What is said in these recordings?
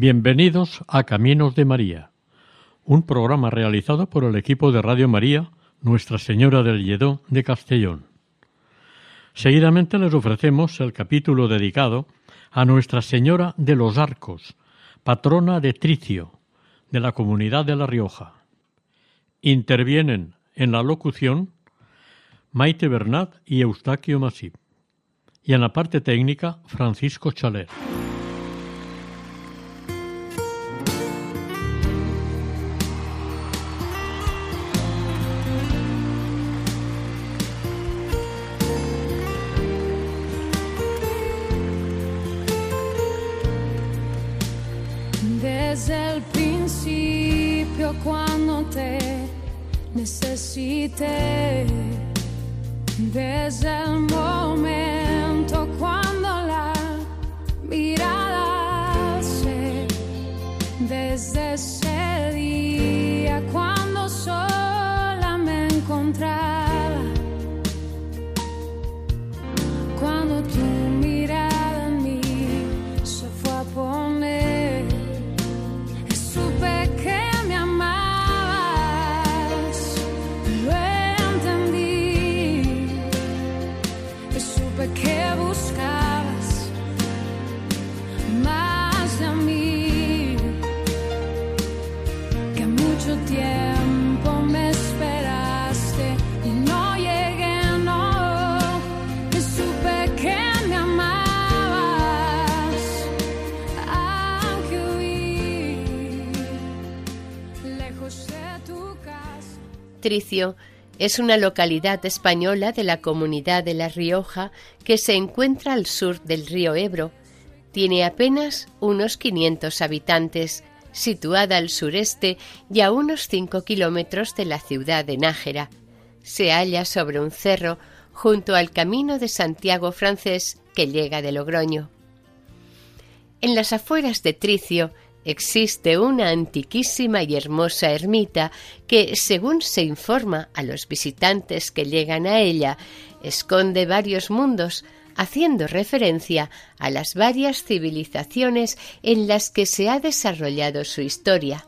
Bienvenidos a Caminos de María, un programa realizado por el equipo de Radio María Nuestra Señora del Lledó de Castellón. Seguidamente les ofrecemos el capítulo dedicado a Nuestra Señora de los Arcos, patrona de Tricio, de la comunidad de La Rioja. Intervienen en la locución Maite Bernat y Eustaquio Masip, y en la parte técnica Francisco Chaler. Desde el momento Tricio es una localidad española de la comunidad de La Rioja que se encuentra al sur del río Ebro. Tiene apenas unos 500 habitantes, situada al sureste y a unos 5 kilómetros de la ciudad de Nájera. Se halla sobre un cerro junto al camino de Santiago francés que llega de Logroño. En las afueras de Tricio existe una antiquísima y hermosa ermita que, según se informa a los visitantes que llegan a ella, esconde varios mundos, haciendo referencia a las varias civilizaciones en las que se ha desarrollado su historia.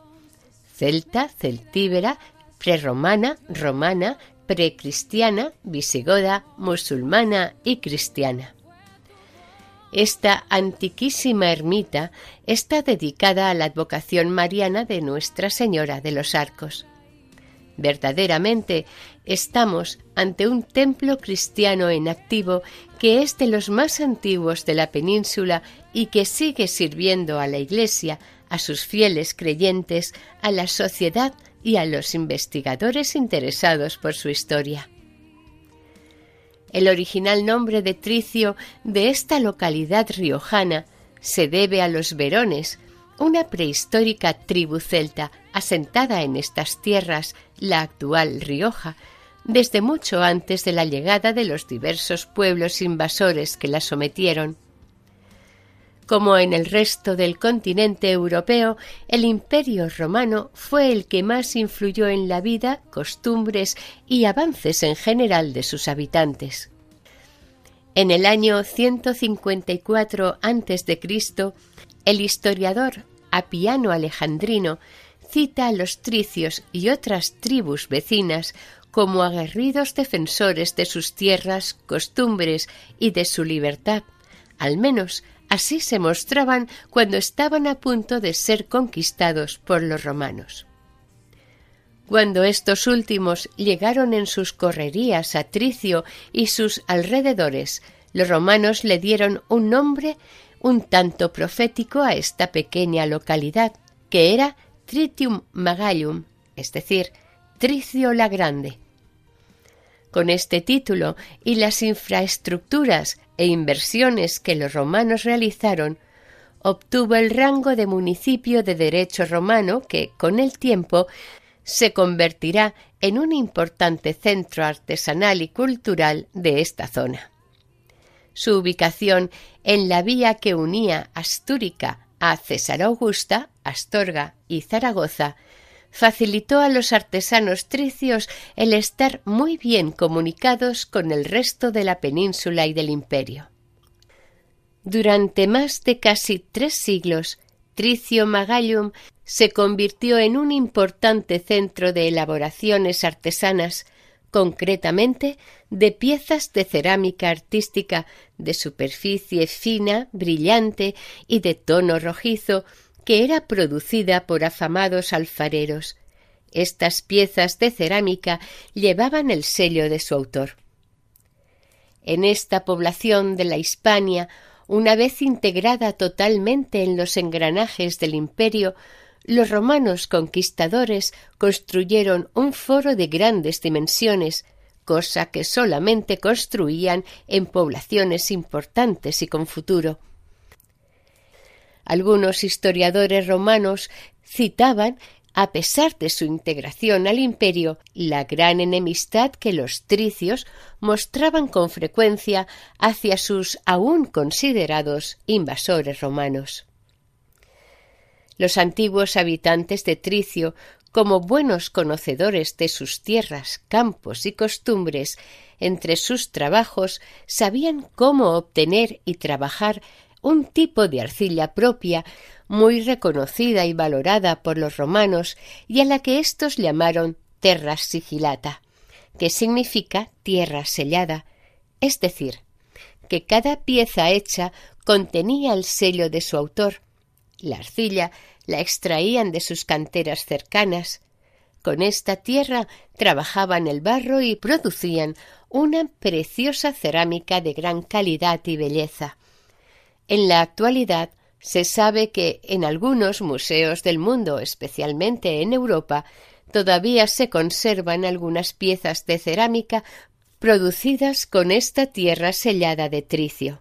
Celta, celtíbera, prerromana, romana, precristiana, visigoda, musulmana y cristiana. Esta antiquísima ermita está dedicada a la advocación mariana de Nuestra Señora de los Arcos. Verdaderamente estamos ante un templo cristiano en activo que es de los más antiguos de la península y que sigue sirviendo a la Iglesia, a sus fieles creyentes, a la sociedad y a los investigadores interesados por su historia. El original nombre de Tricio de esta localidad riojana se debe a los Verones, una prehistórica tribu celta asentada en estas tierras, la actual Rioja, desde mucho antes de la llegada de los diversos pueblos invasores que la sometieron. Como en el resto del continente europeo, el imperio romano fue el que más influyó en la vida, costumbres y avances en general de sus habitantes. En el año 154 a.C., el historiador Apiano Alejandrino cita a los tricios y otras tribus vecinas como aguerridos defensores de sus tierras, costumbres y de su libertad, al menos Así se mostraban cuando estaban a punto de ser conquistados por los romanos. Cuando estos últimos llegaron en sus correrías a Tricio y sus alrededores, los romanos le dieron un nombre un tanto profético a esta pequeña localidad, que era Tritium Magallum, es decir, Tricio la Grande. Con este título y las infraestructuras e inversiones que los romanos realizaron, obtuvo el rango de municipio de derecho romano que, con el tiempo, se convertirá en un importante centro artesanal y cultural de esta zona. Su ubicación en la vía que unía Astúrica a César Augusta, Astorga y Zaragoza facilitó a los artesanos tricios el estar muy bien comunicados con el resto de la península y del imperio. Durante más de casi tres siglos, Tricio Magallum se convirtió en un importante centro de elaboraciones artesanas, concretamente de piezas de cerámica artística de superficie fina, brillante y de tono rojizo, que era producida por afamados alfareros. Estas piezas de cerámica llevaban el sello de su autor. En esta población de la Hispania, una vez integrada totalmente en los engranajes del imperio, los romanos conquistadores construyeron un foro de grandes dimensiones, cosa que solamente construían en poblaciones importantes y con futuro. Algunos historiadores romanos citaban, a pesar de su integración al imperio, la gran enemistad que los tricios mostraban con frecuencia hacia sus aún considerados invasores romanos. Los antiguos habitantes de Tricio, como buenos conocedores de sus tierras, campos y costumbres, entre sus trabajos sabían cómo obtener y trabajar un tipo de arcilla propia muy reconocida y valorada por los romanos y a la que éstos llamaron terra sigilata, que significa tierra sellada, es decir, que cada pieza hecha contenía el sello de su autor. La arcilla la extraían de sus canteras cercanas. Con esta tierra trabajaban el barro y producían una preciosa cerámica de gran calidad y belleza. En la actualidad se sabe que en algunos museos del mundo, especialmente en Europa, todavía se conservan algunas piezas de cerámica producidas con esta tierra sellada de tricio.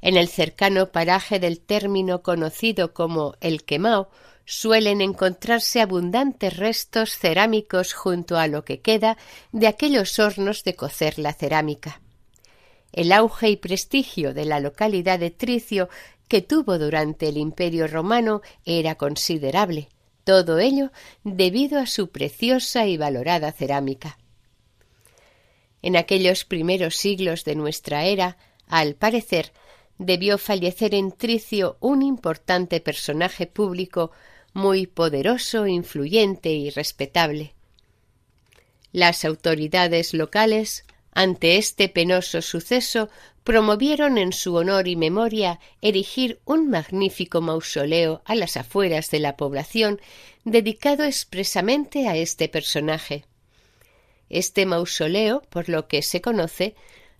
En el cercano paraje del término conocido como el quemao suelen encontrarse abundantes restos cerámicos junto a lo que queda de aquellos hornos de cocer la cerámica. El auge y prestigio de la localidad de Tricio que tuvo durante el Imperio romano era considerable, todo ello debido a su preciosa y valorada cerámica. En aquellos primeros siglos de nuestra era, al parecer, debió fallecer en Tricio un importante personaje público muy poderoso, influyente y respetable. Las autoridades locales ante este penoso suceso, promovieron en su honor y memoria erigir un magnífico mausoleo a las afueras de la población dedicado expresamente a este personaje. Este mausoleo, por lo que se conoce,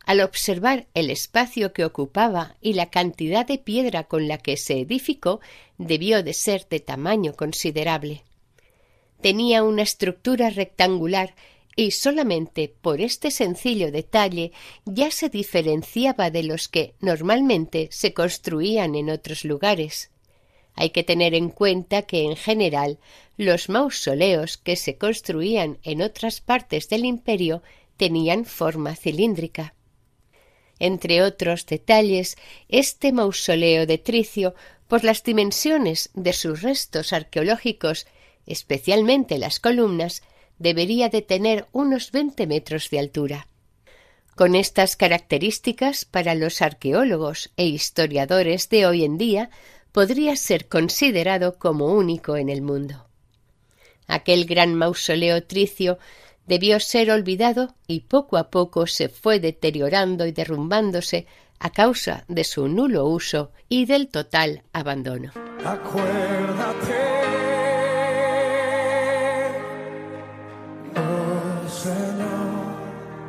al observar el espacio que ocupaba y la cantidad de piedra con la que se edificó, debió de ser de tamaño considerable. Tenía una estructura rectangular y solamente por este sencillo detalle ya se diferenciaba de los que normalmente se construían en otros lugares. Hay que tener en cuenta que en general los mausoleos que se construían en otras partes del imperio tenían forma cilíndrica. Entre otros detalles, este mausoleo de Tricio, por las dimensiones de sus restos arqueológicos, especialmente las columnas, debería de tener unos veinte metros de altura. Con estas características, para los arqueólogos e historiadores de hoy en día, podría ser considerado como único en el mundo. Aquel gran mausoleo tricio debió ser olvidado y poco a poco se fue deteriorando y derrumbándose a causa de su nulo uso y del total abandono.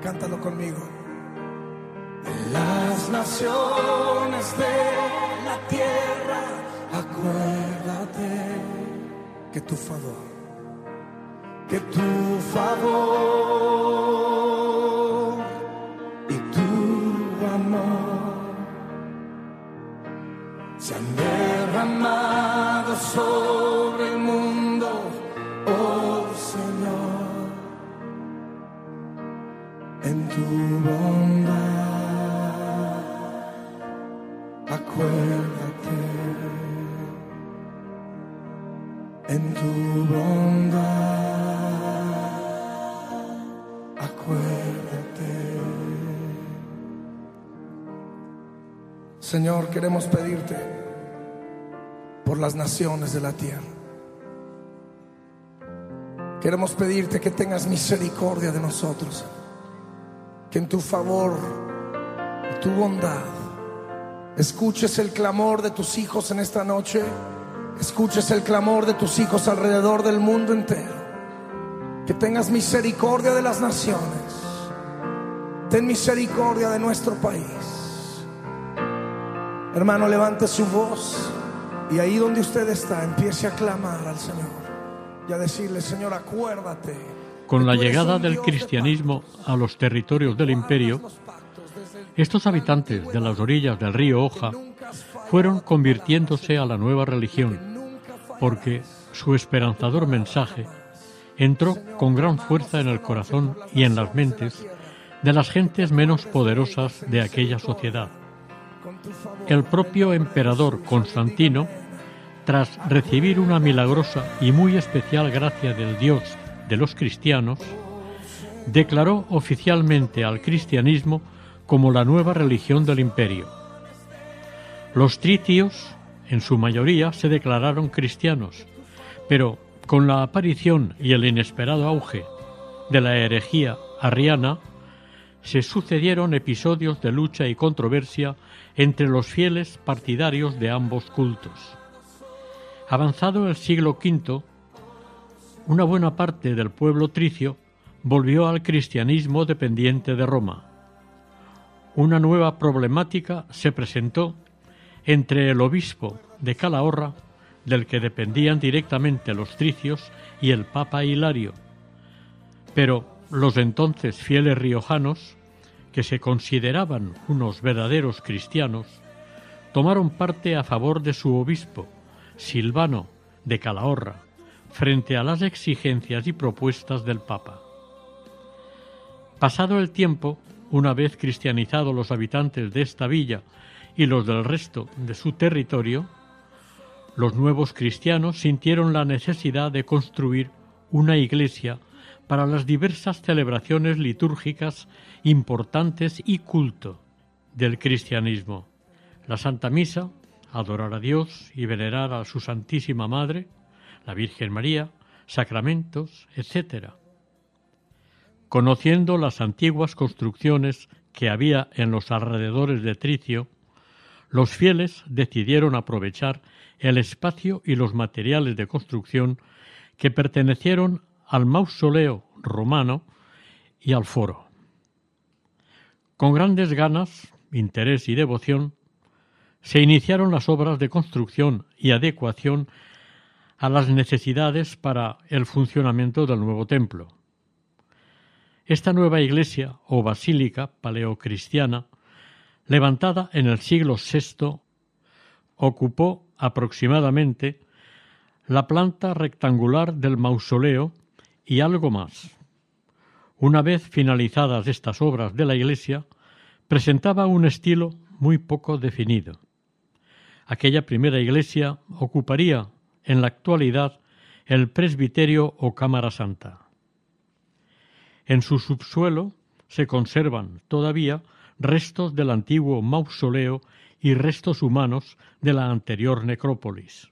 cántalo conmigo. Las naciones de la tierra, acuérdate que tu favor, que tu favor y tu amor se han derramado sobre el mundo, oh Señor, en tu bondad. Acuérdate en tu bondad. Señor, queremos pedirte por las naciones de la tierra. Queremos pedirte que tengas misericordia de nosotros, que en tu favor y tu bondad escuches el clamor de tus hijos en esta noche, escuches el clamor de tus hijos alrededor del mundo entero, que tengas misericordia de las naciones, ten misericordia de nuestro país. Hermano, levante su voz y ahí donde usted está, empiece a clamar al Señor y a decirle, Señor, acuérdate. Con la llegada del cristianismo a los territorios del imperio, estos habitantes de las orillas del río Oja nunca has fallado, fueron convirtiéndose a la nueva religión, porque su esperanzador mensaje entró con gran fuerza en el corazón y en las mentes de las gentes menos poderosas de aquella sociedad. El propio emperador Constantino, tras recibir una milagrosa y muy especial gracia del Dios de los cristianos, declaró oficialmente al cristianismo como la nueva religión del imperio. Los tritios, en su mayoría, se declararon cristianos, pero con la aparición y el inesperado auge de la herejía arriana, se sucedieron episodios de lucha y controversia entre los fieles partidarios de ambos cultos. Avanzado el siglo V, una buena parte del pueblo tricio volvió al cristianismo dependiente de Roma. Una nueva problemática se presentó entre el obispo de Calahorra, del que dependían directamente los tricios, y el papa Hilario. Pero los entonces fieles riojanos, que se consideraban unos verdaderos cristianos, tomaron parte a favor de su obispo, Silvano de Calahorra, frente a las exigencias y propuestas del Papa. Pasado el tiempo, una vez cristianizados los habitantes de esta villa y los del resto de su territorio, los nuevos cristianos sintieron la necesidad de construir una iglesia para las diversas celebraciones litúrgicas importantes y culto del cristianismo. La Santa Misa, adorar a Dios y venerar a su Santísima Madre, la Virgen María, sacramentos, etc. Conociendo las antiguas construcciones que había en los alrededores de Tricio, los fieles decidieron aprovechar el espacio y los materiales de construcción que pertenecieron al mausoleo romano y al foro. Con grandes ganas, interés y devoción, se iniciaron las obras de construcción y adecuación a las necesidades para el funcionamiento del nuevo templo. Esta nueva iglesia o basílica paleocristiana, levantada en el siglo VI, ocupó aproximadamente la planta rectangular del mausoleo y algo más. Una vez finalizadas estas obras de la iglesia, presentaba un estilo muy poco definido. Aquella primera iglesia ocuparía en la actualidad el presbiterio o cámara santa. En su subsuelo se conservan todavía restos del antiguo mausoleo y restos humanos de la anterior necrópolis.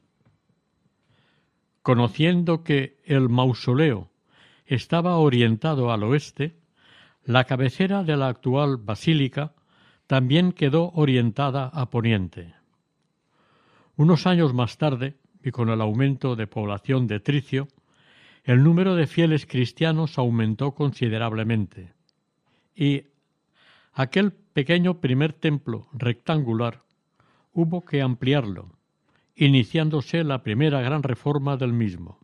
Conociendo que el mausoleo estaba orientado al oeste, la cabecera de la actual basílica también quedó orientada a poniente. Unos años más tarde, y con el aumento de población de Tricio, el número de fieles cristianos aumentó considerablemente, y aquel pequeño primer templo rectangular hubo que ampliarlo, iniciándose la primera gran reforma del mismo.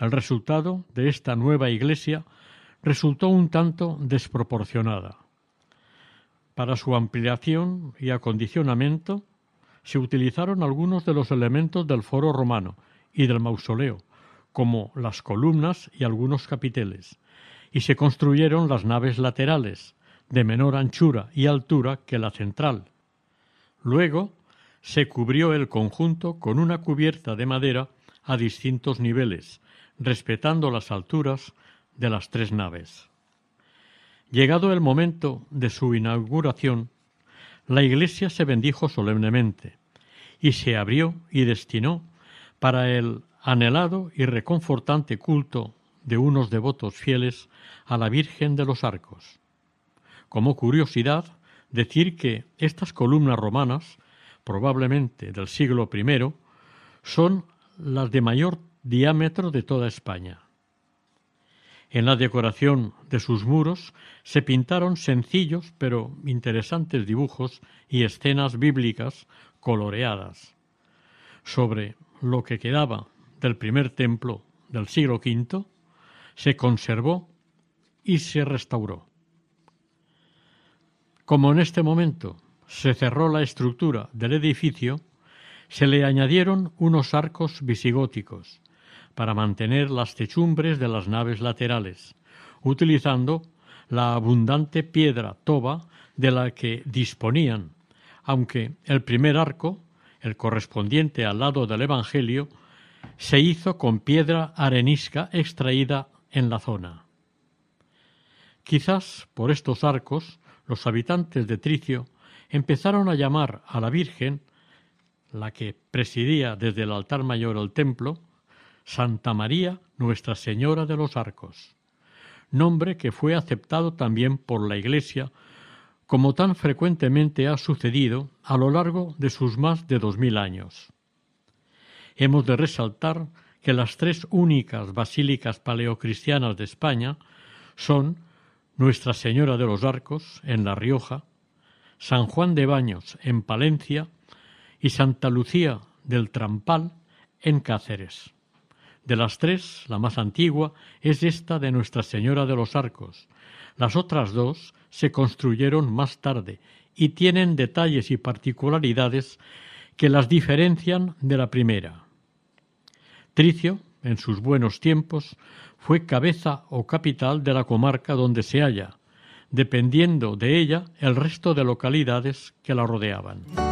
El resultado de esta nueva iglesia resultó un tanto desproporcionada. Para su ampliación y acondicionamiento se utilizaron algunos de los elementos del foro romano y del mausoleo, como las columnas y algunos capiteles, y se construyeron las naves laterales, de menor anchura y altura que la central. Luego se cubrió el conjunto con una cubierta de madera a distintos niveles, respetando las alturas de las tres naves. Llegado el momento de su inauguración, la iglesia se bendijo solemnemente y se abrió y destinó para el anhelado y reconfortante culto de unos devotos fieles a la Virgen de los Arcos. Como curiosidad, decir que estas columnas romanas, probablemente del siglo I, son las de mayor diámetro de toda España. En la decoración de sus muros se pintaron sencillos pero interesantes dibujos y escenas bíblicas coloreadas. Sobre lo que quedaba del primer templo del siglo V se conservó y se restauró. Como en este momento se cerró la estructura del edificio, se le añadieron unos arcos visigóticos para mantener las techumbres de las naves laterales, utilizando la abundante piedra toba de la que disponían, aunque el primer arco, el correspondiente al lado del Evangelio, se hizo con piedra arenisca extraída en la zona. Quizás por estos arcos los habitantes de Tricio empezaron a llamar a la Virgen, la que presidía desde el altar mayor el templo, Santa María Nuestra Señora de los Arcos, nombre que fue aceptado también por la Iglesia, como tan frecuentemente ha sucedido a lo largo de sus más de dos mil años. Hemos de resaltar que las tres únicas basílicas paleocristianas de España son Nuestra Señora de los Arcos, en La Rioja, San Juan de Baños, en Palencia, y Santa Lucía del Trampal, en Cáceres. De las tres, la más antigua es esta de Nuestra Señora de los Arcos. Las otras dos se construyeron más tarde y tienen detalles y particularidades que las diferencian de la primera. Tricio, en sus buenos tiempos, fue cabeza o capital de la comarca donde se halla, dependiendo de ella el resto de localidades que la rodeaban.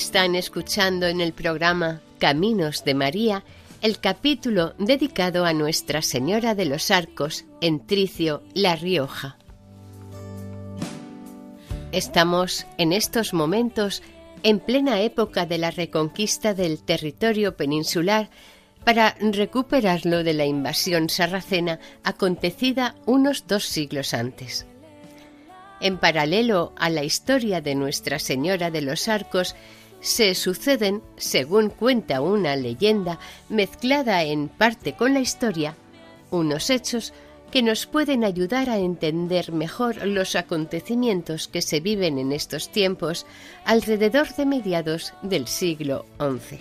Están escuchando en el programa Caminos de María el capítulo dedicado a Nuestra Señora de los Arcos en Tricio, La Rioja. Estamos en estos momentos en plena época de la reconquista del territorio peninsular para recuperarlo de la invasión sarracena acontecida unos dos siglos antes. En paralelo a la historia de Nuestra Señora de los Arcos, se suceden, según cuenta una leyenda mezclada en parte con la historia, unos hechos que nos pueden ayudar a entender mejor los acontecimientos que se viven en estos tiempos alrededor de mediados del siglo XI.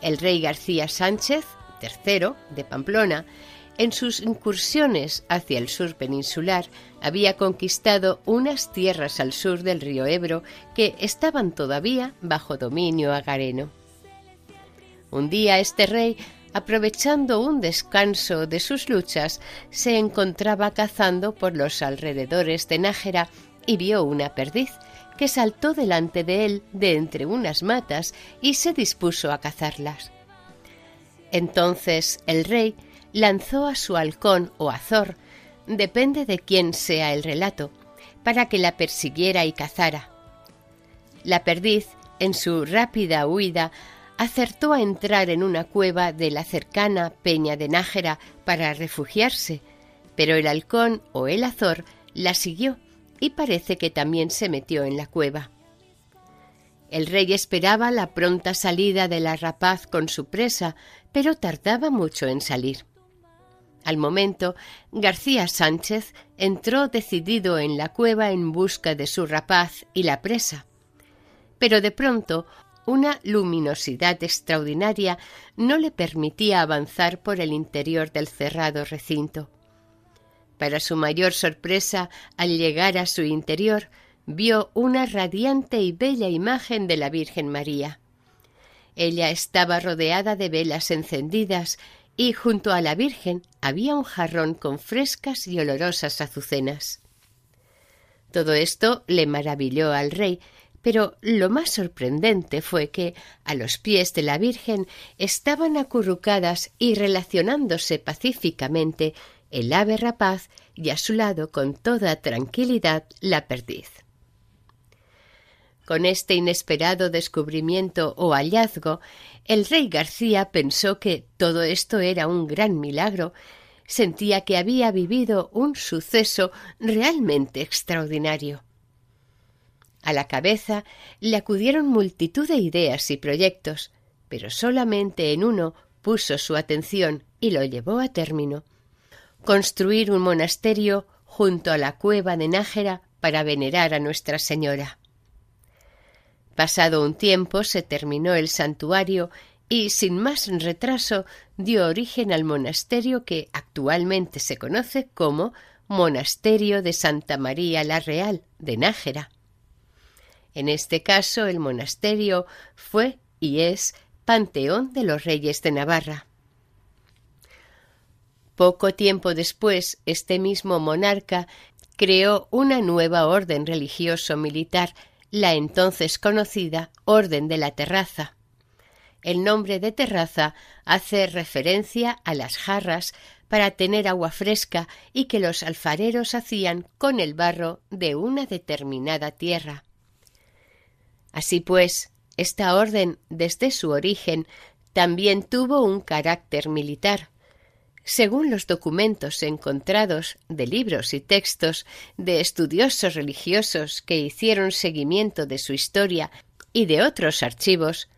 El rey García Sánchez, III de Pamplona, en sus incursiones hacia el sur peninsular, había conquistado unas tierras al sur del río Ebro que estaban todavía bajo dominio agareno. Un día este rey, aprovechando un descanso de sus luchas, se encontraba cazando por los alrededores de Nájera y vio una perdiz que saltó delante de él de entre unas matas y se dispuso a cazarlas. Entonces el rey lanzó a su halcón o azor, depende de quién sea el relato, para que la persiguiera y cazara. La perdiz, en su rápida huida, acertó a entrar en una cueva de la cercana Peña de Nájera para refugiarse, pero el halcón o el azor la siguió y parece que también se metió en la cueva. El rey esperaba la pronta salida de la rapaz con su presa, pero tardaba mucho en salir. Al momento, García Sánchez entró decidido en la cueva en busca de su rapaz y la presa. Pero de pronto una luminosidad extraordinaria no le permitía avanzar por el interior del cerrado recinto. Para su mayor sorpresa, al llegar a su interior, vio una radiante y bella imagen de la Virgen María. Ella estaba rodeada de velas encendidas y junto a la Virgen había un jarrón con frescas y olorosas azucenas. Todo esto le maravilló al rey, pero lo más sorprendente fue que a los pies de la Virgen estaban acurrucadas y relacionándose pacíficamente el ave rapaz y a su lado con toda tranquilidad la perdiz. Con este inesperado descubrimiento o hallazgo, el rey García pensó que todo esto era un gran milagro, sentía que había vivido un suceso realmente extraordinario. A la cabeza le acudieron multitud de ideas y proyectos, pero solamente en uno puso su atención y lo llevó a término construir un monasterio junto a la cueva de Nájera para venerar a Nuestra Señora. Pasado un tiempo se terminó el santuario y, sin más retraso, dio origen al monasterio que actualmente se conoce como Monasterio de Santa María la Real de Nájera. En este caso, el monasterio fue y es Panteón de los Reyes de Navarra. Poco tiempo después, este mismo monarca creó una nueva orden religioso-militar la entonces conocida Orden de la Terraza. El nombre de terraza hace referencia a las jarras para tener agua fresca y que los alfareros hacían con el barro de una determinada tierra. Así pues, esta orden, desde su origen, también tuvo un carácter militar, según los documentos encontrados de libros y textos de estudiosos religiosos que hicieron seguimiento de su historia y de otros archivos,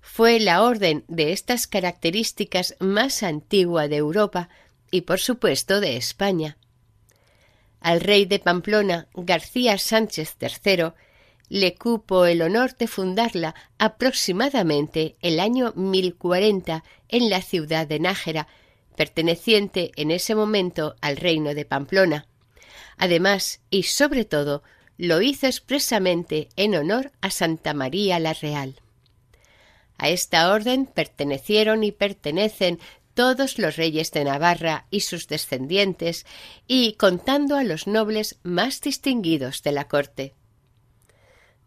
fue la orden de estas características más antigua de Europa y por supuesto de España. Al rey de Pamplona, García Sánchez III, le cupo el honor de fundarla aproximadamente el año 1040 en la ciudad de Nájera, perteneciente en ese momento al reino de Pamplona. Además, y sobre todo, lo hizo expresamente en honor a Santa María la Real. A esta orden pertenecieron y pertenecen todos los reyes de Navarra y sus descendientes, y contando a los nobles más distinguidos de la corte.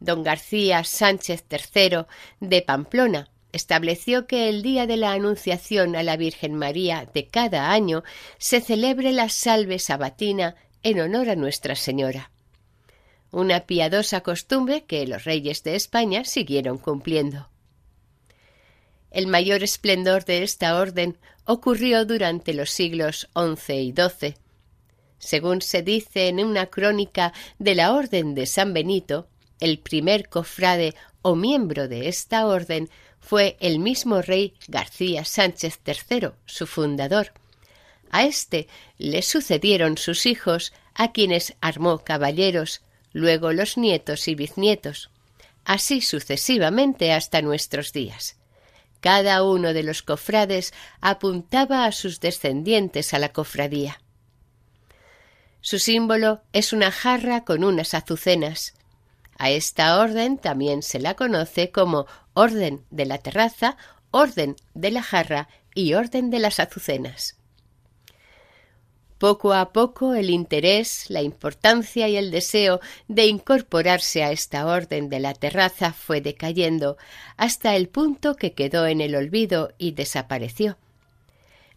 Don García Sánchez III de Pamplona estableció que el día de la Anunciación a la Virgen María de cada año se celebre la salve sabatina en honor a Nuestra Señora. Una piadosa costumbre que los reyes de España siguieron cumpliendo. El mayor esplendor de esta orden ocurrió durante los siglos XI y XII. Según se dice en una crónica de la Orden de San Benito, el primer cofrade o miembro de esta orden fue el mismo rey García Sánchez III, su fundador, A éste le sucedieron sus hijos, a quienes armó caballeros, luego los nietos y bisnietos, así sucesivamente hasta nuestros días. Cada uno de los cofrades apuntaba a sus descendientes a la cofradía. Su símbolo es una jarra con unas azucenas. A esta orden también se la conoce como Orden de la Terraza, Orden de la Jarra y Orden de las Azucenas. Poco a poco el interés, la importancia y el deseo de incorporarse a esta orden de la terraza fue decayendo hasta el punto que quedó en el olvido y desapareció.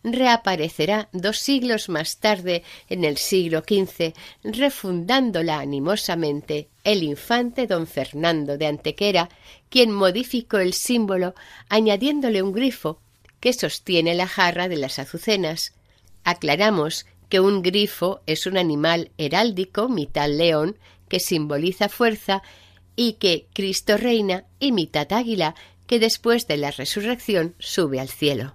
Reaparecerá dos siglos más tarde, en el siglo XV, refundándola animosamente el infante don Fernando de Antequera, quien modificó el símbolo añadiéndole un grifo que sostiene la jarra de las azucenas. Aclaramos que un grifo es un animal heráldico mitad león que simboliza fuerza y que Cristo reina y mitad águila que después de la resurrección sube al cielo.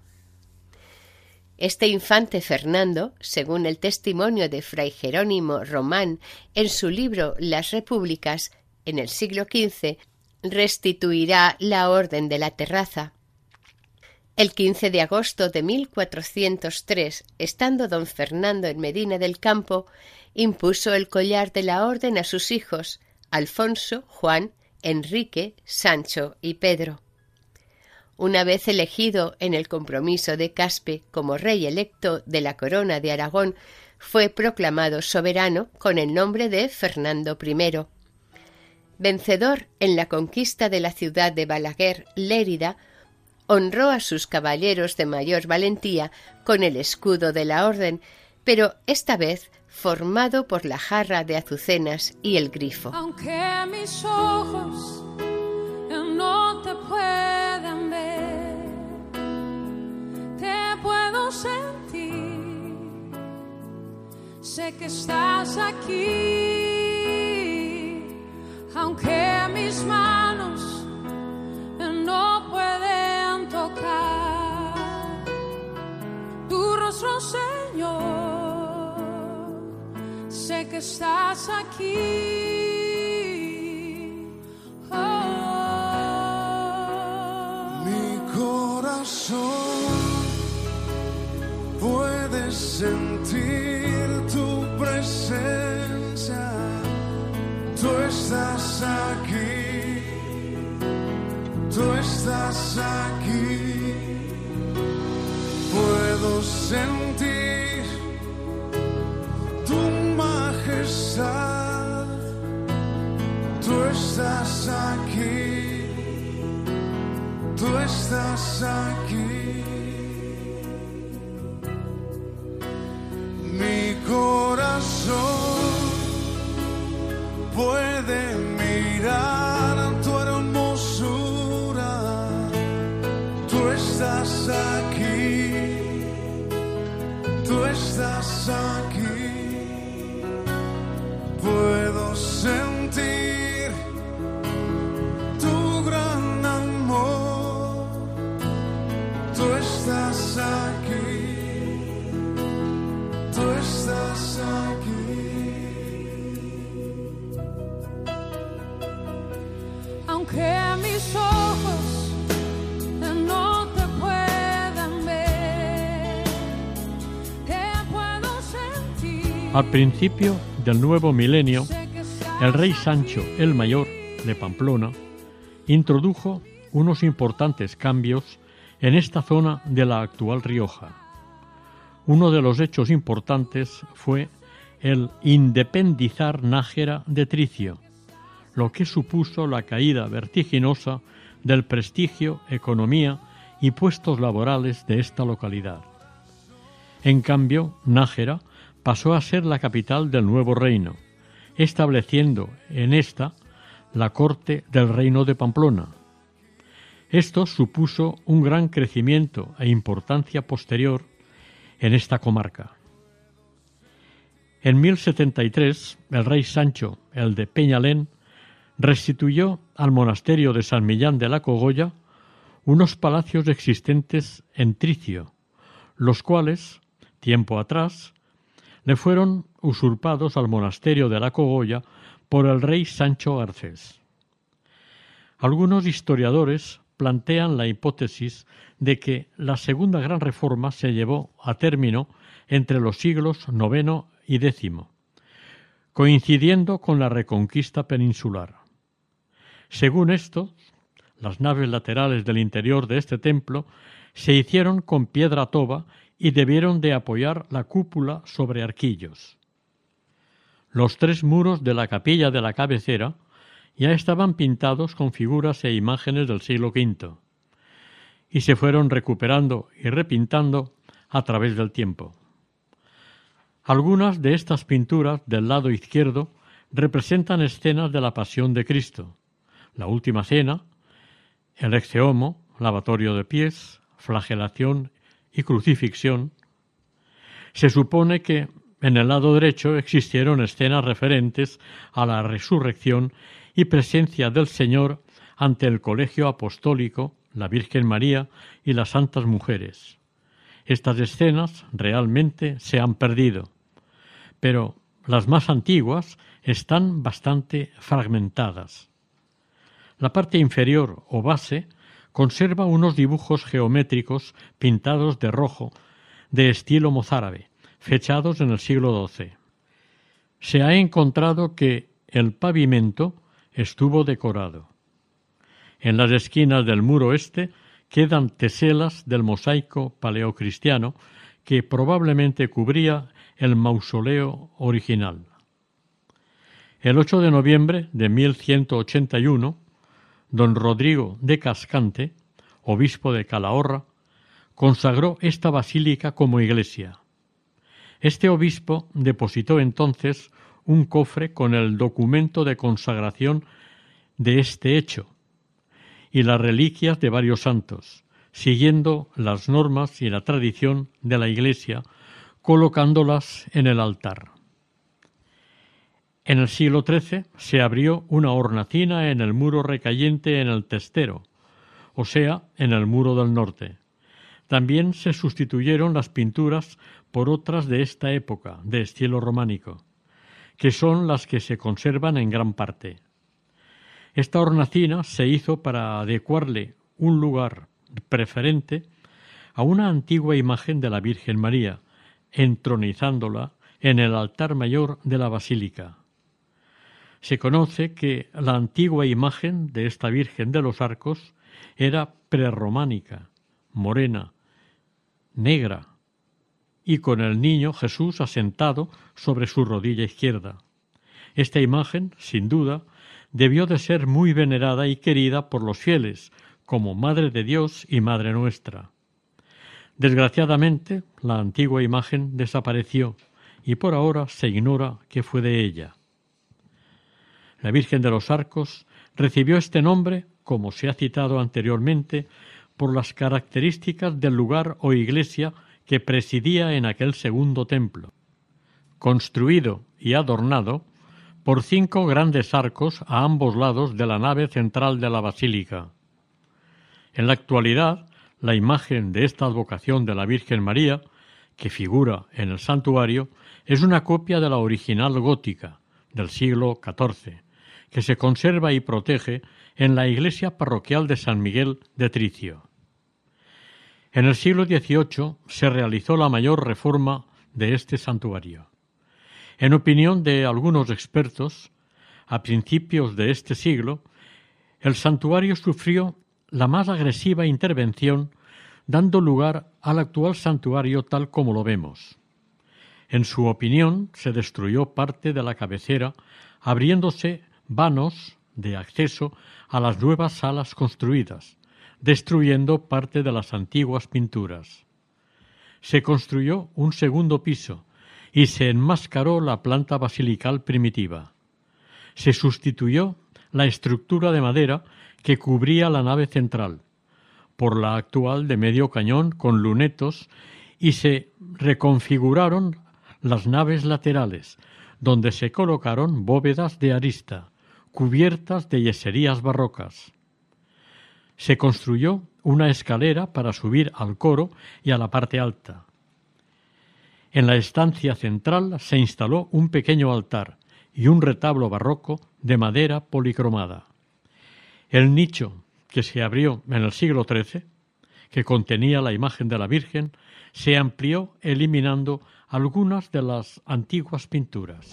Este infante Fernando, según el testimonio de Fray Jerónimo Román en su libro Las Repúblicas, en el siglo XV, restituirá la orden de la terraza, el 15 de agosto de 1403, estando don Fernando en Medina del Campo, impuso el collar de la orden a sus hijos, Alfonso, Juan, Enrique, Sancho y Pedro. Una vez elegido en el compromiso de Caspe como rey electo de la corona de Aragón, fue proclamado soberano con el nombre de Fernando I. Vencedor en la conquista de la ciudad de Balaguer, Lérida, honró a sus caballeros de mayor valentía con el escudo de la orden, pero esta vez formado por la jarra de azucenas y el grifo. Aunque mis ojos sentir. Sé que estás aquí, aunque mis manos no pueden tocar tu rostro, Señor. Sé que estás aquí. Sentir tu presencia. Tú estás aquí. Tú estás aquí. Puedo sentir tu majestad. Tú estás aquí. Tú estás aquí. Al principio del nuevo milenio, el rey Sancho el Mayor de Pamplona introdujo unos importantes cambios en esta zona de la actual Rioja. Uno de los hechos importantes fue el independizar Nájera de Tricio, lo que supuso la caída vertiginosa del prestigio, economía y puestos laborales de esta localidad. En cambio, Nájera pasó a ser la capital del nuevo reino, estableciendo en esta la corte del reino de Pamplona. Esto supuso un gran crecimiento e importancia posterior en esta comarca. En 1073, el rey Sancho, el de Peñalén, restituyó al monasterio de San Millán de la Cogolla unos palacios existentes en Tricio, los cuales tiempo atrás, le fueron usurpados al monasterio de la Cogolla por el rey Sancho Garcés. Algunos historiadores plantean la hipótesis de que la segunda gran reforma se llevó a término entre los siglos IX y X, coincidiendo con la reconquista peninsular. Según esto, las naves laterales del interior de este templo se hicieron con piedra toba y debieron de apoyar la cúpula sobre arquillos. Los tres muros de la capilla de la cabecera ya estaban pintados con figuras e imágenes del siglo V y se fueron recuperando y repintando a través del tiempo. Algunas de estas pinturas del lado izquierdo representan escenas de la pasión de Cristo, la última cena, el exeomo, lavatorio de pies, flagelación y crucifixión. Se supone que en el lado derecho existieron escenas referentes a la resurrección y presencia del Señor ante el colegio apostólico, la Virgen María y las santas mujeres. Estas escenas realmente se han perdido, pero las más antiguas están bastante fragmentadas. La parte inferior o base conserva unos dibujos geométricos pintados de rojo de estilo mozárabe, fechados en el siglo XII. Se ha encontrado que el pavimento estuvo decorado. En las esquinas del muro este quedan teselas del mosaico paleocristiano que probablemente cubría el mausoleo original. El 8 de noviembre de 1181, don Rodrigo de Cascante, obispo de Calahorra, consagró esta basílica como iglesia. Este obispo depositó entonces un cofre con el documento de consagración de este hecho y las reliquias de varios santos, siguiendo las normas y la tradición de la Iglesia, colocándolas en el altar. En el siglo XIII se abrió una hornacina en el muro recayente en el testero, o sea, en el muro del norte. También se sustituyeron las pinturas por otras de esta época, de estilo románico que son las que se conservan en gran parte. Esta hornacina se hizo para adecuarle un lugar preferente a una antigua imagen de la Virgen María, entronizándola en el altar mayor de la basílica. Se conoce que la antigua imagen de esta Virgen de los Arcos era prerrománica, morena, negra, y con el niño Jesús asentado sobre su rodilla izquierda. Esta imagen, sin duda, debió de ser muy venerada y querida por los fieles, como Madre de Dios y Madre nuestra. Desgraciadamente, la antigua imagen desapareció y por ahora se ignora qué fue de ella. La Virgen de los Arcos recibió este nombre, como se ha citado anteriormente, por las características del lugar o iglesia que presidía en aquel segundo templo, construido y adornado por cinco grandes arcos a ambos lados de la nave central de la basílica. En la actualidad, la imagen de esta advocación de la Virgen María, que figura en el santuario, es una copia de la original gótica del siglo XIV, que se conserva y protege en la iglesia parroquial de San Miguel de Tricio. En el siglo XVIII se realizó la mayor reforma de este santuario. En opinión de algunos expertos, a principios de este siglo, el santuario sufrió la más agresiva intervención, dando lugar al actual santuario tal como lo vemos. En su opinión, se destruyó parte de la cabecera, abriéndose vanos de acceso a las nuevas salas construidas, destruyendo parte de las antiguas pinturas. Se construyó un segundo piso y se enmascaró la planta basilical primitiva. Se sustituyó la estructura de madera que cubría la nave central por la actual de medio cañón con lunetos y se reconfiguraron las naves laterales, donde se colocaron bóvedas de arista, cubiertas de yeserías barrocas se construyó una escalera para subir al coro y a la parte alta. En la estancia central se instaló un pequeño altar y un retablo barroco de madera policromada. El nicho que se abrió en el siglo XIII, que contenía la imagen de la Virgen, se amplió eliminando algunas de las antiguas pinturas.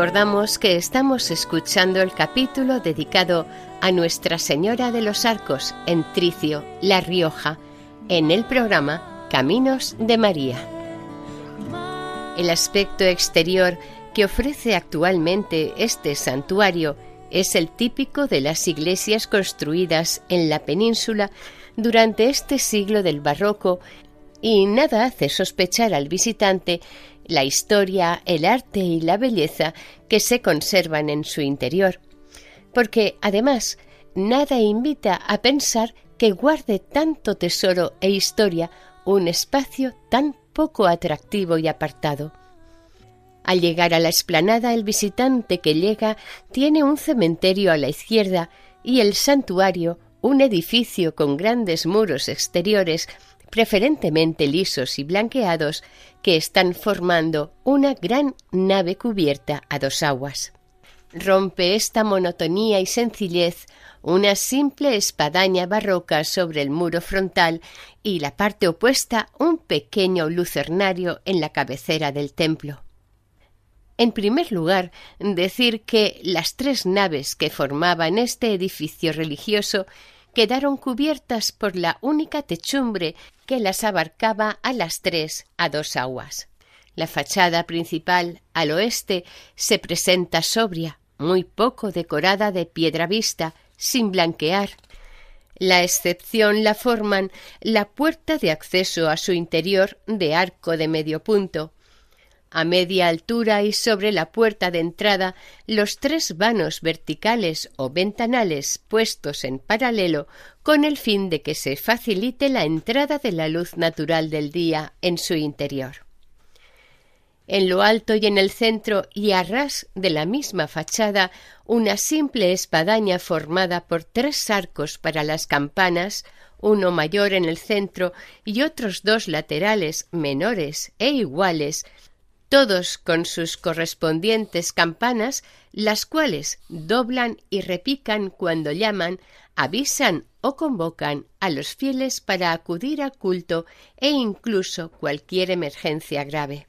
Recordamos que estamos escuchando el capítulo dedicado a Nuestra Señora de los Arcos en Tricio, La Rioja, en el programa Caminos de María. El aspecto exterior que ofrece actualmente este santuario es el típico de las iglesias construidas en la península durante este siglo del barroco y nada hace sospechar al visitante la historia, el arte y la belleza que se conservan en su interior, porque además nada invita a pensar que guarde tanto tesoro e historia un espacio tan poco atractivo y apartado. Al llegar a la explanada, el visitante que llega tiene un cementerio a la izquierda y el santuario, un edificio con grandes muros exteriores, preferentemente lisos y blanqueados, que están formando una gran nave cubierta a dos aguas. Rompe esta monotonía y sencillez una simple espadaña barroca sobre el muro frontal y la parte opuesta un pequeño lucernario en la cabecera del templo. En primer lugar, decir que las tres naves que formaban este edificio religioso quedaron cubiertas por la única techumbre que las abarcaba a las tres a dos aguas. La fachada principal al oeste se presenta sobria, muy poco decorada de piedra vista, sin blanquear. La excepción la forman la puerta de acceso a su interior de arco de medio punto, a media altura y sobre la puerta de entrada los tres vanos verticales o ventanales puestos en paralelo con el fin de que se facilite la entrada de la luz natural del día en su interior. En lo alto y en el centro y a ras de la misma fachada una simple espadaña formada por tres arcos para las campanas, uno mayor en el centro y otros dos laterales menores e iguales todos con sus correspondientes campanas, las cuales doblan y repican cuando llaman, avisan o convocan a los fieles para acudir al culto e incluso cualquier emergencia grave.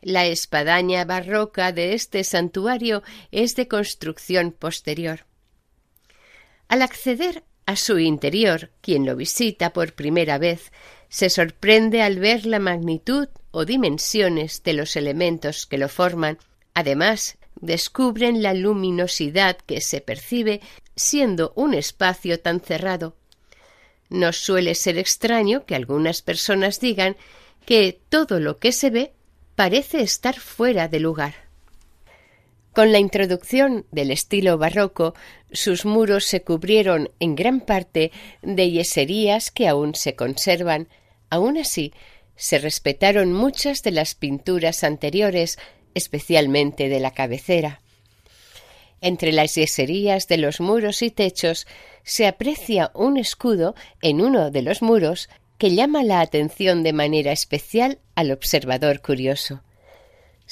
La espadaña barroca de este santuario es de construcción posterior. Al acceder a su interior, quien lo visita por primera vez se sorprende al ver la magnitud o dimensiones de los elementos que lo forman. Además, descubren la luminosidad que se percibe siendo un espacio tan cerrado. No suele ser extraño que algunas personas digan que todo lo que se ve parece estar fuera de lugar. Con la introducción del estilo barroco, sus muros se cubrieron en gran parte de yeserías que aún se conservan. Aun así, se respetaron muchas de las pinturas anteriores, especialmente de la cabecera. Entre las yeserías de los muros y techos se aprecia un escudo en uno de los muros que llama la atención de manera especial al observador curioso.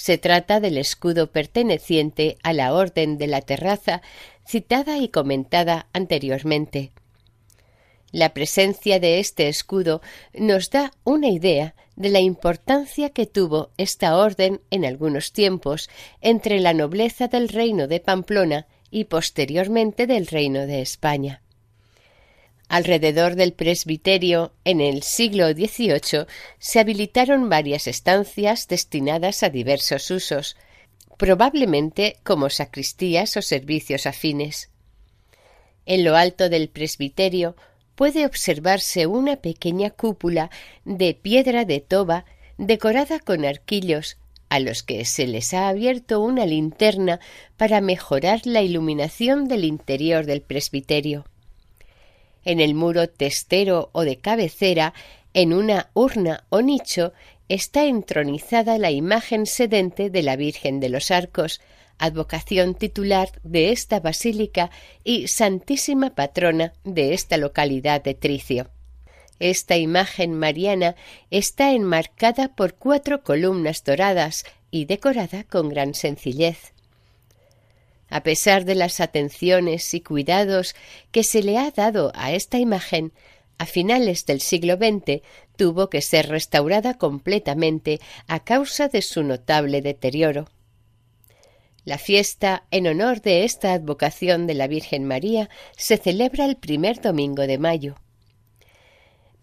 Se trata del escudo perteneciente a la Orden de la Terraza, citada y comentada anteriormente. La presencia de este escudo nos da una idea de la importancia que tuvo esta orden en algunos tiempos entre la nobleza del reino de Pamplona y posteriormente del reino de España. Alrededor del presbiterio, en el siglo XVIII, se habilitaron varias estancias destinadas a diversos usos, probablemente como sacristías o servicios afines. En lo alto del presbiterio puede observarse una pequeña cúpula de piedra de toba decorada con arquillos a los que se les ha abierto una linterna para mejorar la iluminación del interior del presbiterio. En el muro testero o de cabecera, en una urna o nicho, está entronizada la imagen sedente de la Virgen de los Arcos, advocación titular de esta basílica y santísima patrona de esta localidad de Tricio. Esta imagen mariana está enmarcada por cuatro columnas doradas y decorada con gran sencillez. A pesar de las atenciones y cuidados que se le ha dado a esta imagen, a finales del siglo XX tuvo que ser restaurada completamente a causa de su notable deterioro. La fiesta en honor de esta advocación de la Virgen María se celebra el primer domingo de mayo.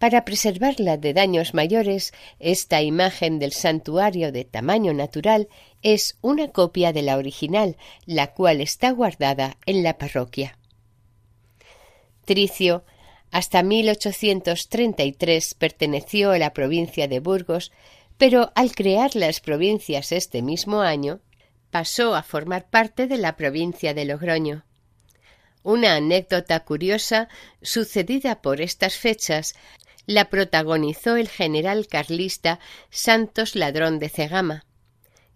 Para preservarla de daños mayores, esta imagen del santuario de tamaño natural es una copia de la original, la cual está guardada en la parroquia. Tricio hasta 1833 perteneció a la provincia de Burgos, pero al crear las provincias este mismo año, pasó a formar parte de la provincia de Logroño. Una anécdota curiosa sucedida por estas fechas la protagonizó el general carlista Santos Ladrón de Cegama.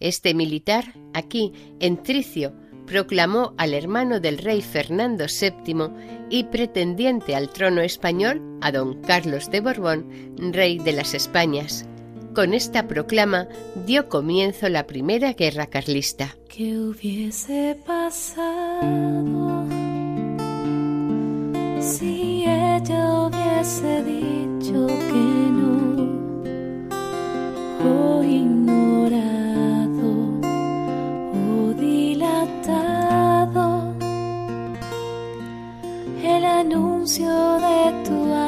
Este militar, aquí, en Tricio, proclamó al hermano del rey Fernando VII y pretendiente al trono español a don Carlos de Borbón, rey de las Españas. Con esta proclama dio comienzo la primera guerra carlista. ¿Qué hubiese pasado hubiese dicho que no? O ignorado o dilatado el anuncio de tu ángel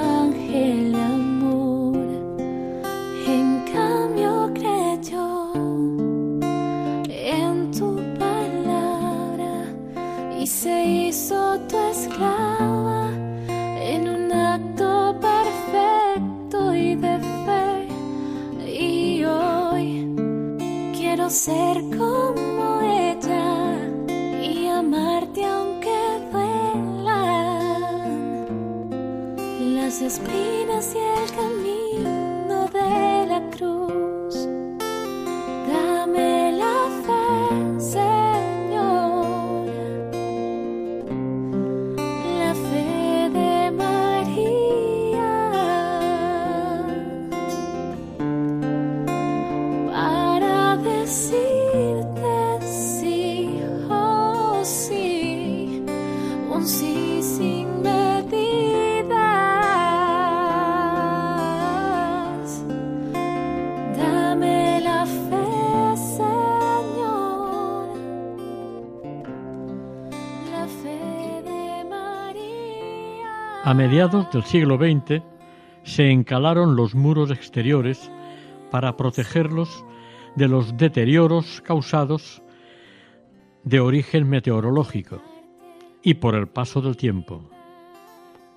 ser como ella y amarte aunque duelan las espinas y el camino A mediados del siglo XX se encalaron los muros exteriores para protegerlos de los deterioros causados de origen meteorológico y por el paso del tiempo.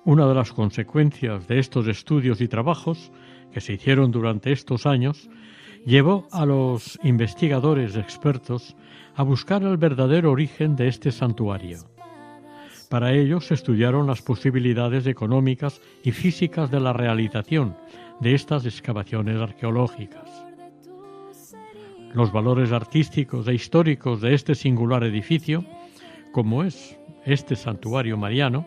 Una de las consecuencias de estos estudios y trabajos que se hicieron durante estos años llevó a los investigadores expertos a buscar el verdadero origen de este santuario. Para ello se estudiaron las posibilidades económicas y físicas de la realización de estas excavaciones arqueológicas. Los valores artísticos e históricos de este singular edificio, como es este santuario mariano,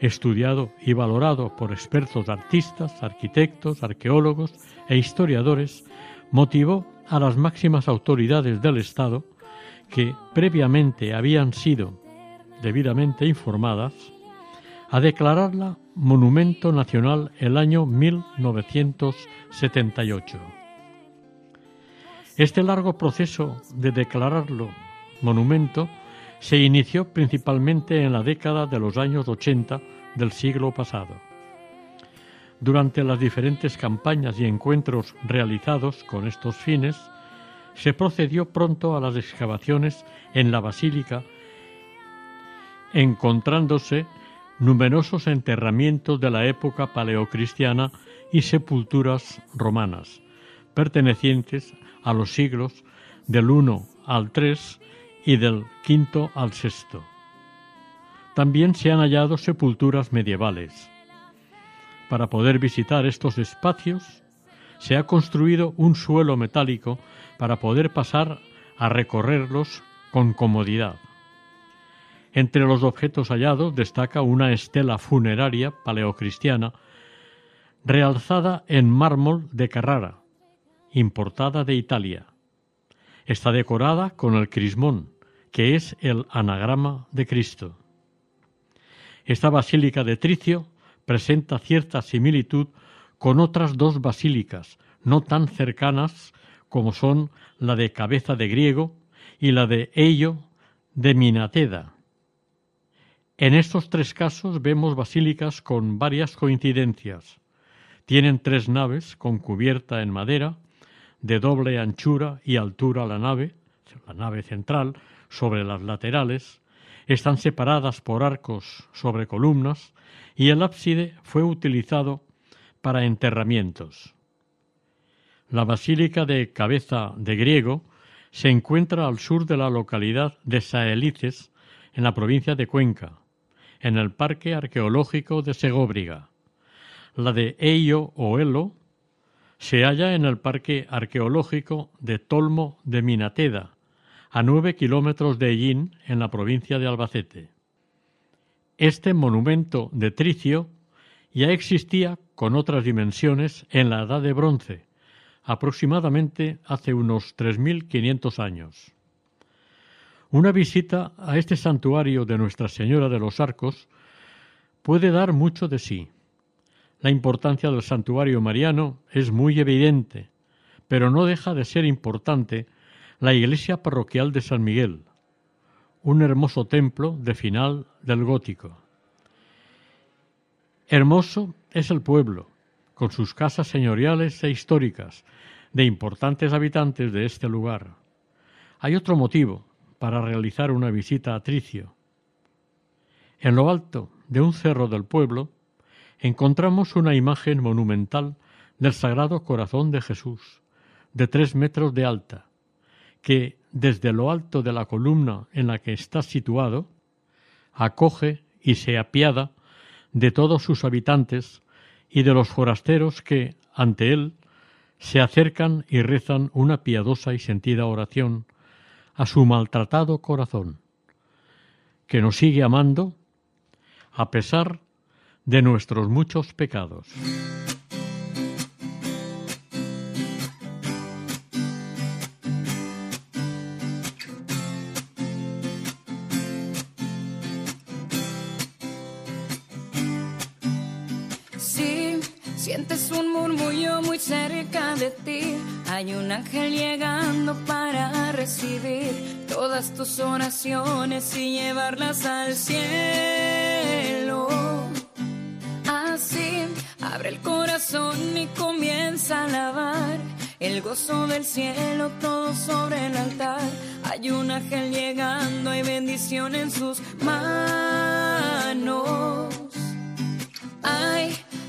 estudiado y valorado por expertos artistas, arquitectos, arqueólogos e historiadores, motivó a las máximas autoridades del Estado, que previamente habían sido debidamente informadas, a declararla Monumento Nacional el año 1978. Este largo proceso de declararlo monumento se inició principalmente en la década de los años 80 del siglo pasado. Durante las diferentes campañas y encuentros realizados con estos fines, se procedió pronto a las excavaciones en la basílica, encontrándose numerosos enterramientos de la época paleocristiana y sepulturas romanas, pertenecientes a los siglos del I al III y del V al VI. También se han hallado sepulturas medievales. Para poder visitar estos espacios, se ha construido un suelo metálico para poder pasar a recorrerlos con comodidad. Entre los objetos hallados destaca una estela funeraria paleocristiana realzada en mármol de Carrara, importada de Italia. Está decorada con el crismón, que es el anagrama de Cristo. Esta basílica de Tricio presenta cierta similitud con otras dos basílicas, no tan cercanas como son la de Cabeza de Griego y la de Ello de Minateda. En estos tres casos vemos basílicas con varias coincidencias. Tienen tres naves con cubierta en madera, de doble anchura y altura la nave, la nave central, sobre las laterales, están separadas por arcos sobre columnas y el ábside fue utilizado para enterramientos. La Basílica de Cabeza de Griego se encuentra al sur de la localidad de Saelices, en la provincia de Cuenca, en el Parque Arqueológico de Segóbriga. La de Eio o Elo se halla en el Parque Arqueológico de Tolmo de Minateda, a nueve kilómetros de Ellín, en la provincia de Albacete. Este monumento de Tricio ya existía con otras dimensiones en la Edad de Bronce, aproximadamente hace unos 3.500 años. Una visita a este santuario de Nuestra Señora de los Arcos puede dar mucho de sí. La importancia del santuario mariano es muy evidente, pero no deja de ser importante la iglesia parroquial de San Miguel, un hermoso templo de final del gótico. Hermoso es el pueblo, con sus casas señoriales e históricas, de importantes habitantes de este lugar. Hay otro motivo para realizar una visita a Tricio. En lo alto de un cerro del pueblo encontramos una imagen monumental del Sagrado Corazón de Jesús, de tres metros de alta, que desde lo alto de la columna en la que está situado, acoge y se apiada de todos sus habitantes y de los forasteros que, ante él, se acercan y rezan una piadosa y sentida oración a su maltratado corazón, que nos sigue amando a pesar de nuestros muchos pecados. Hay un ángel llegando para recibir todas tus oraciones y llevarlas al cielo. Así, abre el corazón y comienza a alabar el gozo del cielo, todo sobre el altar. Hay un ángel llegando, hay bendición en sus manos. Hay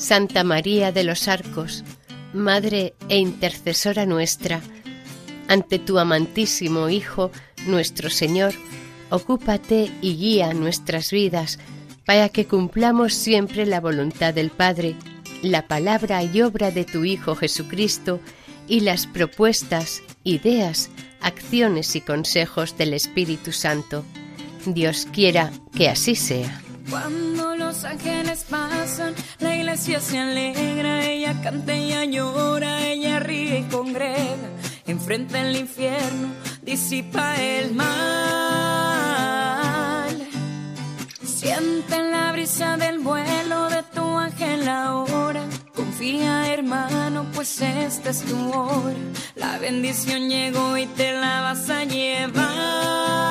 Santa María de los Arcos, Madre e Intercesora nuestra, ante tu amantísimo Hijo, nuestro Señor, ocúpate y guía nuestras vidas para que cumplamos siempre la voluntad del Padre, la palabra y obra de tu Hijo Jesucristo y las propuestas, ideas, acciones y consejos del Espíritu Santo. Dios quiera que así sea. Los ángeles pasan, la iglesia se alegra, ella canta, ella llora, ella ríe y congrega. Enfrenta el infierno, disipa el mal. Siente la brisa del vuelo de tu ángel ahora. Confía, hermano, pues esta es tu hora. La bendición llegó y te la vas a llevar.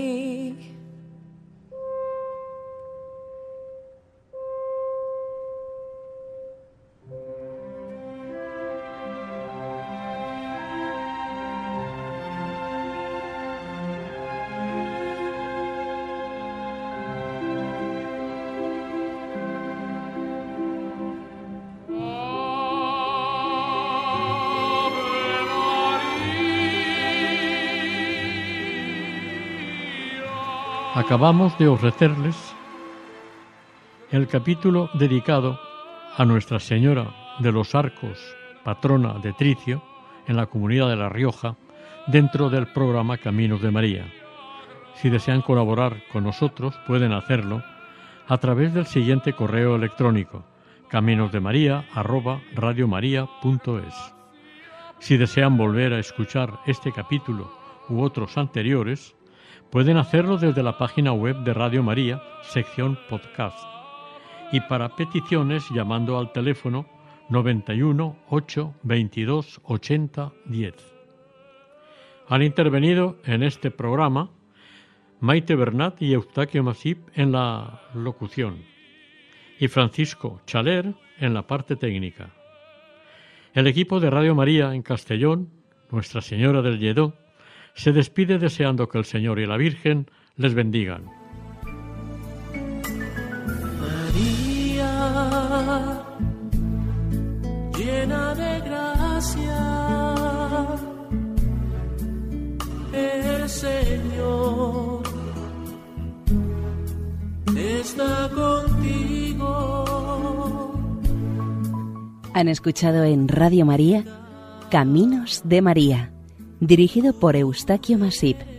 Acabamos de ofrecerles el capítulo dedicado a Nuestra Señora de los Arcos, patrona de Tricio, en la comunidad de La Rioja, dentro del programa Caminos de María. Si desean colaborar con nosotros, pueden hacerlo a través del siguiente correo electrónico caminosdemaria@radiomaria.es. Si desean volver a escuchar este capítulo u otros anteriores, Pueden hacerlo desde la página web de Radio María, sección podcast. Y para peticiones llamando al teléfono 91 8 22 80 10. Han intervenido en este programa Maite Bernat y Eustaquio Masip en la locución y Francisco Chaler en la parte técnica. El equipo de Radio María en Castellón, Nuestra Señora del Lledó, se despide deseando que el Señor y la Virgen les bendigan. María, llena de gracia, el Señor está contigo. Han escuchado en Radio María Caminos de María dirigido por Eustaquio Masip.